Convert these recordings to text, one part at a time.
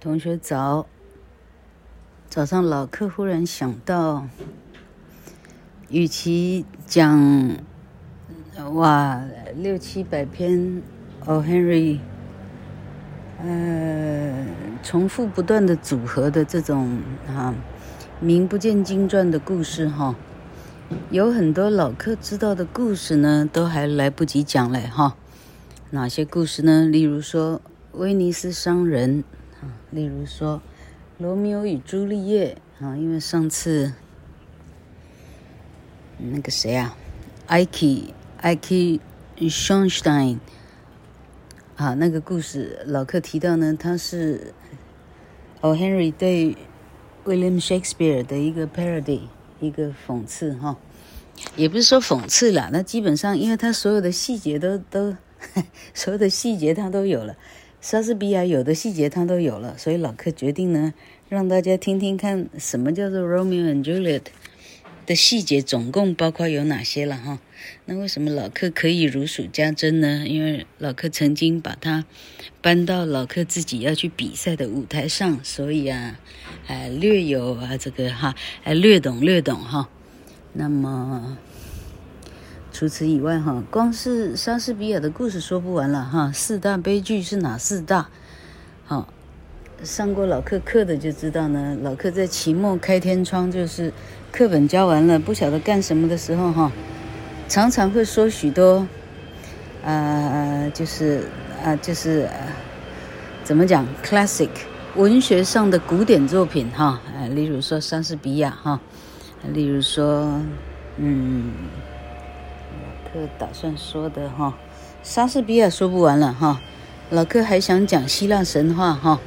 同学早，早上老课忽然想到，与其讲哇六七百篇 O. Henry，呃，重复不断的组合的这种啊名不见经传的故事哈，有很多老课知道的故事呢，都还来不及讲嘞哈。哪些故事呢？例如说威尼斯商人。例如说，《罗密欧与朱丽叶》啊，因为上次那个谁啊，艾奇艾奇舒恩斯坦啊，那个故事老客提到呢，他是 O. Henry 对 William Shakespeare 的一个 parody，一个讽刺哈，也不是说讽刺啦，那基本上因为他所有的细节都都，所有的细节他都有了。莎士比亚有的细节他都有了，所以老客决定呢，让大家听听看什么叫做 Romeo and Juliet 的细节，总共包括有哪些了哈。那为什么老客可以如数家珍呢？因为老客曾经把它搬到老客自己要去比赛的舞台上，所以啊，哎，略有啊这个哈，哎，略懂略懂哈。那么。除此以外，哈，光是莎士比亚的故事说不完了，哈。四大悲剧是哪四大？好，上过老课课的就知道呢。老课在期末开天窗，就是课本教完了，不晓得干什么的时候，哈，常常会说许多，呃，就是啊、呃，就是、呃、怎么讲，classic 文学上的古典作品，哈，呃，例如说莎士比亚，哈，例如说，嗯。课打算说的哈，莎士比亚说不完了哈，老克还想讲希腊神话哈。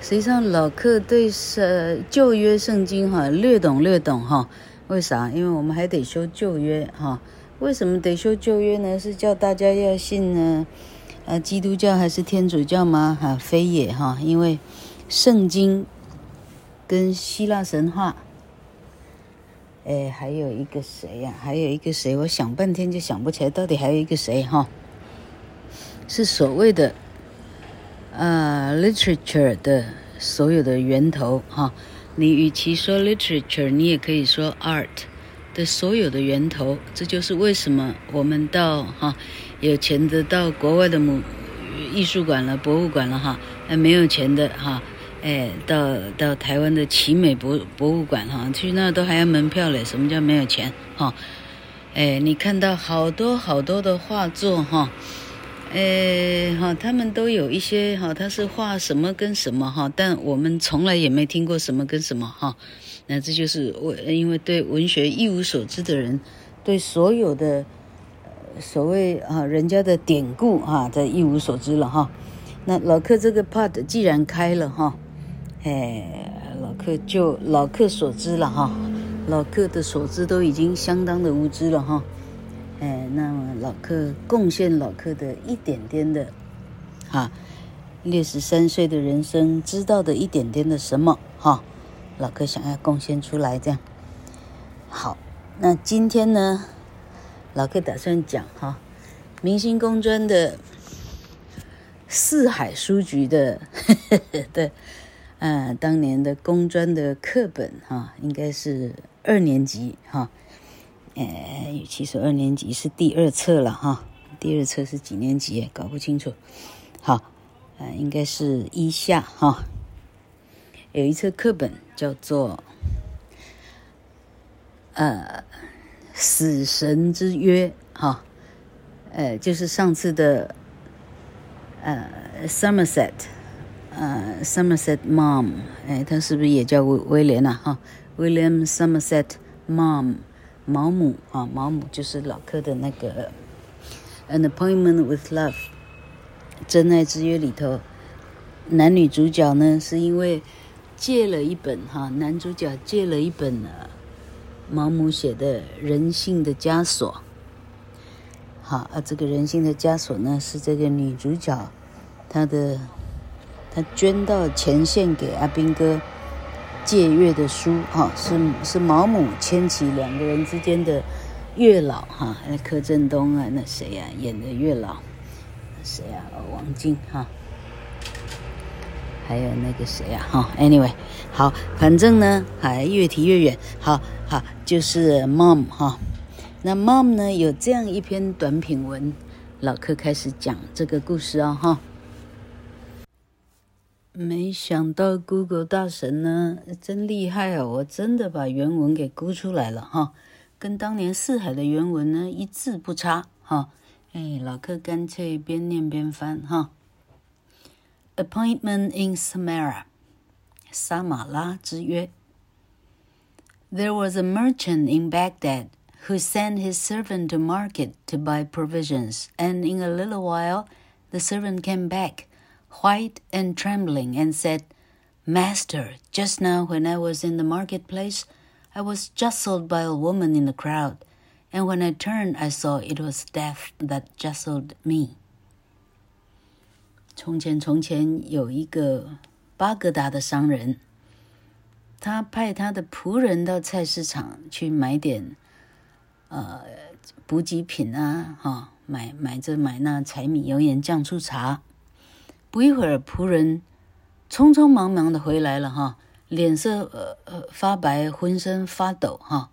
实际上老克对呃旧约圣经哈略懂略懂哈。为啥？因为我们还得修旧约哈。为什么得修旧约呢？是叫大家要信呢？呃，基督教还是天主教吗？哈，非也哈。因为圣经跟希腊神话。哎，还有一个谁呀、还有一个谁？我想半天就想不起来，到底还有一个谁哈？是所谓的、呃、literature 的所有的源头哈。你与其说 literature，你也可以说 art 的所有的源头。这就是为什么我们到哈有钱的到国外的母艺术馆了、博物馆了哈，那没有钱的哈。哎，到到台湾的奇美博博物馆哈，去那都还要门票嘞。什么叫没有钱哈？哎，你看到好多好多的画作哈，哎哈，他们都有一些哈，他是画什么跟什么哈，但我们从来也没听过什么跟什么哈。那这就是我因为对文学一无所知的人，对所有的所谓啊人家的典故哈，这一无所知了哈。那老客这个 part 既然开了哈。哎，老客就老客所知了哈，老客的所知都已经相当的无知了哈。哎，那么老客贡献老客的一点点的，哈，六十三岁的人生知道的一点点的什么哈，老客想要贡献出来这样。好，那今天呢，老客打算讲哈，明星工专的四海书局的呵呵的。啊，当年的工专的课本哈，应该是二年级哈，呃，与其说二年级是第二册了哈，第二册是几年级？搞不清楚。好，呃，应该是一下哈，有一册课本叫做呃《死神之约》哈，呃，就是上次的呃 Somerset。呃、uh,，Somerset Maugham，哎，他是不是也叫威威廉啊？哈，William Somerset mum 毛姆啊，毛姆就是老柯的那个《An Appointment with Love》真爱之约里头，男女主角呢是因为借了一本哈，男主角借了一本呢，毛姆写的《人性的枷锁》。好啊，这个人性的枷锁呢是这个女主角她的。他捐到前线给阿兵哥借阅的书，哈，是是毛姆牵起两个人之间的月老，哈，那柯震东啊，那谁呀、啊、演的月老，谁呀、啊？王晶哈。还有那个谁啊？哈，Anyway，好，反正呢，还越提越远。好好，就是 Mom 哈。那 Mom 呢，有这样一篇短品文，老柯开始讲这个故事哦哈。没想到 Google 大神呢，真厉害哦！我真的把原文给估出来了哈，跟当年四海的原文呢一字不差哈。哎，老客干脆边念边翻哈。Appointment in Samarra，撒马拉之约。There was a merchant in Baghdad who sent his servant to market to buy provisions, and in a little while the servant came back, white and trembling, and said, Master, just now when I was in the marketplace, I was jostled by a woman in the crowd, and when I turned, I saw it was death that jostled me. 从前，从前有一个巴格达的商人，他派他的仆人到菜市场去买点呃补给品啊，哈、哦，买买这买那柴米油盐酱醋茶。 不一会儿，仆人匆匆忙忙的回来了，哈、脸色呃呃发白，浑身发抖，哈、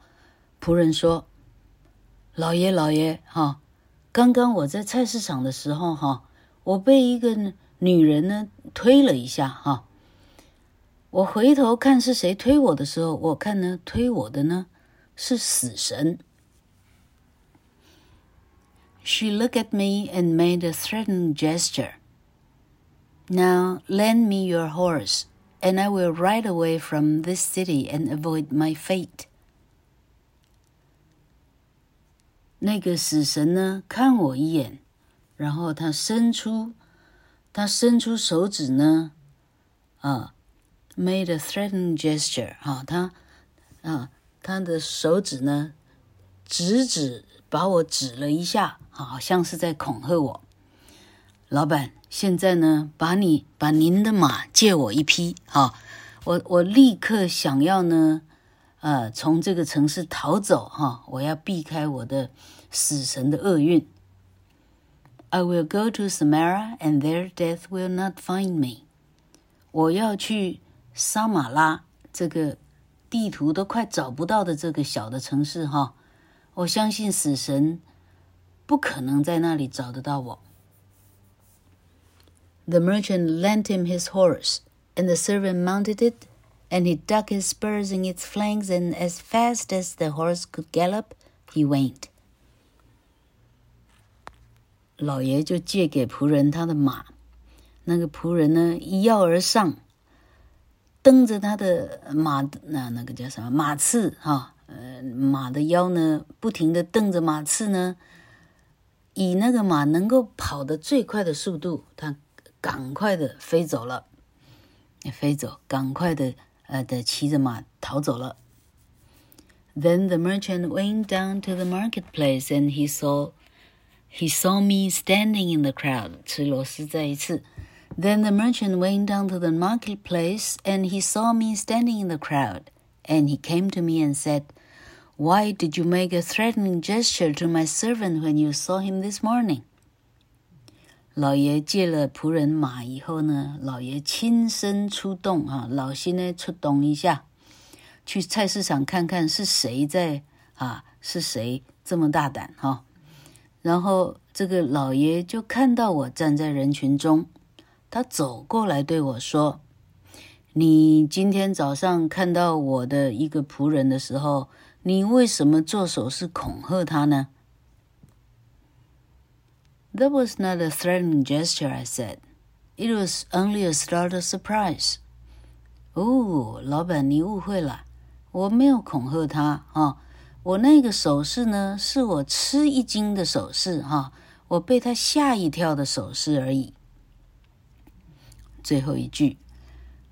仆人说：“老爷，老爷，哈、刚刚我在菜市场的时候，哈、”我被一个女人呢推了一下哈，我回头看是谁推我的时候，我看呢推我的呢是死神。She looked at me and made a threatening gesture. Now lend me your horse, and I will ride away from this city and avoid my fate. 那个死神呢看我一眼。然后他伸出，他伸出手指呢，啊，made a threatening gesture，啊，他，啊，他的手指呢，指指把我指了一下，好像是在恐吓我。 老板，现在呢，把你把您的马借我一匹，啊，我我立刻想要呢，呃，从这个城市逃走，哈，我要避开我的死神的厄运。I will go to Samara and there death will not find me. 我要去撒马拉这个地图都快找不到的这个小的城市哈，我相信死神不可能在那里找得到我。The merchant lent him his horse, and the servant mounted it, and he dug his spurs in its flanks, and as fast as the horse could gallop, he went. 老爷就借给仆人他的马，那个仆人呢一跃而上，蹬着他的马，那那个叫什么马刺哈，呃，马的腰呢不停地蹬着马刺呢，以那个马能够跑得最快的速度，他 赶快的飞走了，飞走，赶快的呃的骑着马逃走了。Then the merchant went down to the marketplace and he saw. He saw me standing in the crowd. 吃螺丝再一次。Then the merchant went down to the marketplace, and he saw me standing in the crowd. And he came to me and said, Why did you make a threatening gesture to my servant when you saw him this morning? 老爷借了仆人马以后呢，老爷亲身出动啊，老心呢出动一下，去菜市场看看是谁在啊，是谁这么大胆哈？然后这个老爷就看到我站在人群中，他走过来对我说：“你今天早上看到我的一个仆人的时候，你为什么做手势恐吓他呢？” That was not a threatening gesture, I said. It was only a startled surprise. 哦，老板，你误会了，我没有恐吓他啊。我那个手势呢，是我吃一惊的手势哈，我被他吓一跳的手势而已。最后一句，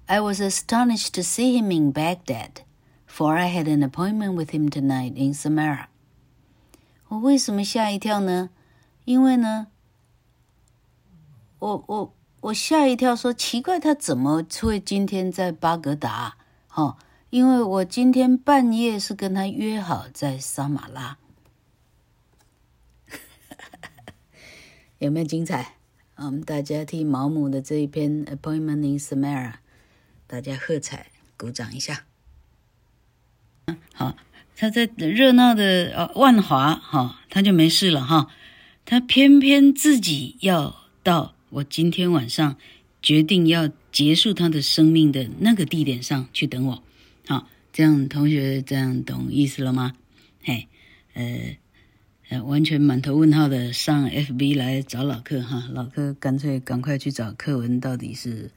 I was astonished to see him in Baghdad, for I had an appointment with him tonight in Samarra。我为什么吓一跳呢？因为呢， 我我我吓一跳，说奇怪，他怎么会今天在巴格达？哈。因为我今天半夜是跟他约好在撒马拉，有没有精彩我们大家替毛姆的这一篇《Appointment in Samara》，大家喝彩，鼓掌一下。好，他在热闹的呃万华哈，他就没事了哈。他偏偏自己要到我今天晚上决定要结束他的生命的那个地点上去等我。好，这样同学这样懂意思了吗？嘿，呃呃。完全满头问号的上 FB 来找老柯哈，老柯干脆赶快去找课文，到底是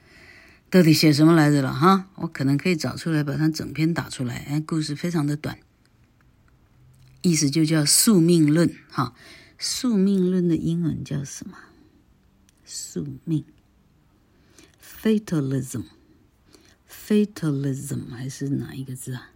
到底写什么来着了哈？我可能可以找出来，把它整篇打出来。哎，故事非常的短，意思就叫宿命论哈。宿命论的英文叫什么？宿命，fatalism，fatalism 还是哪一个字啊？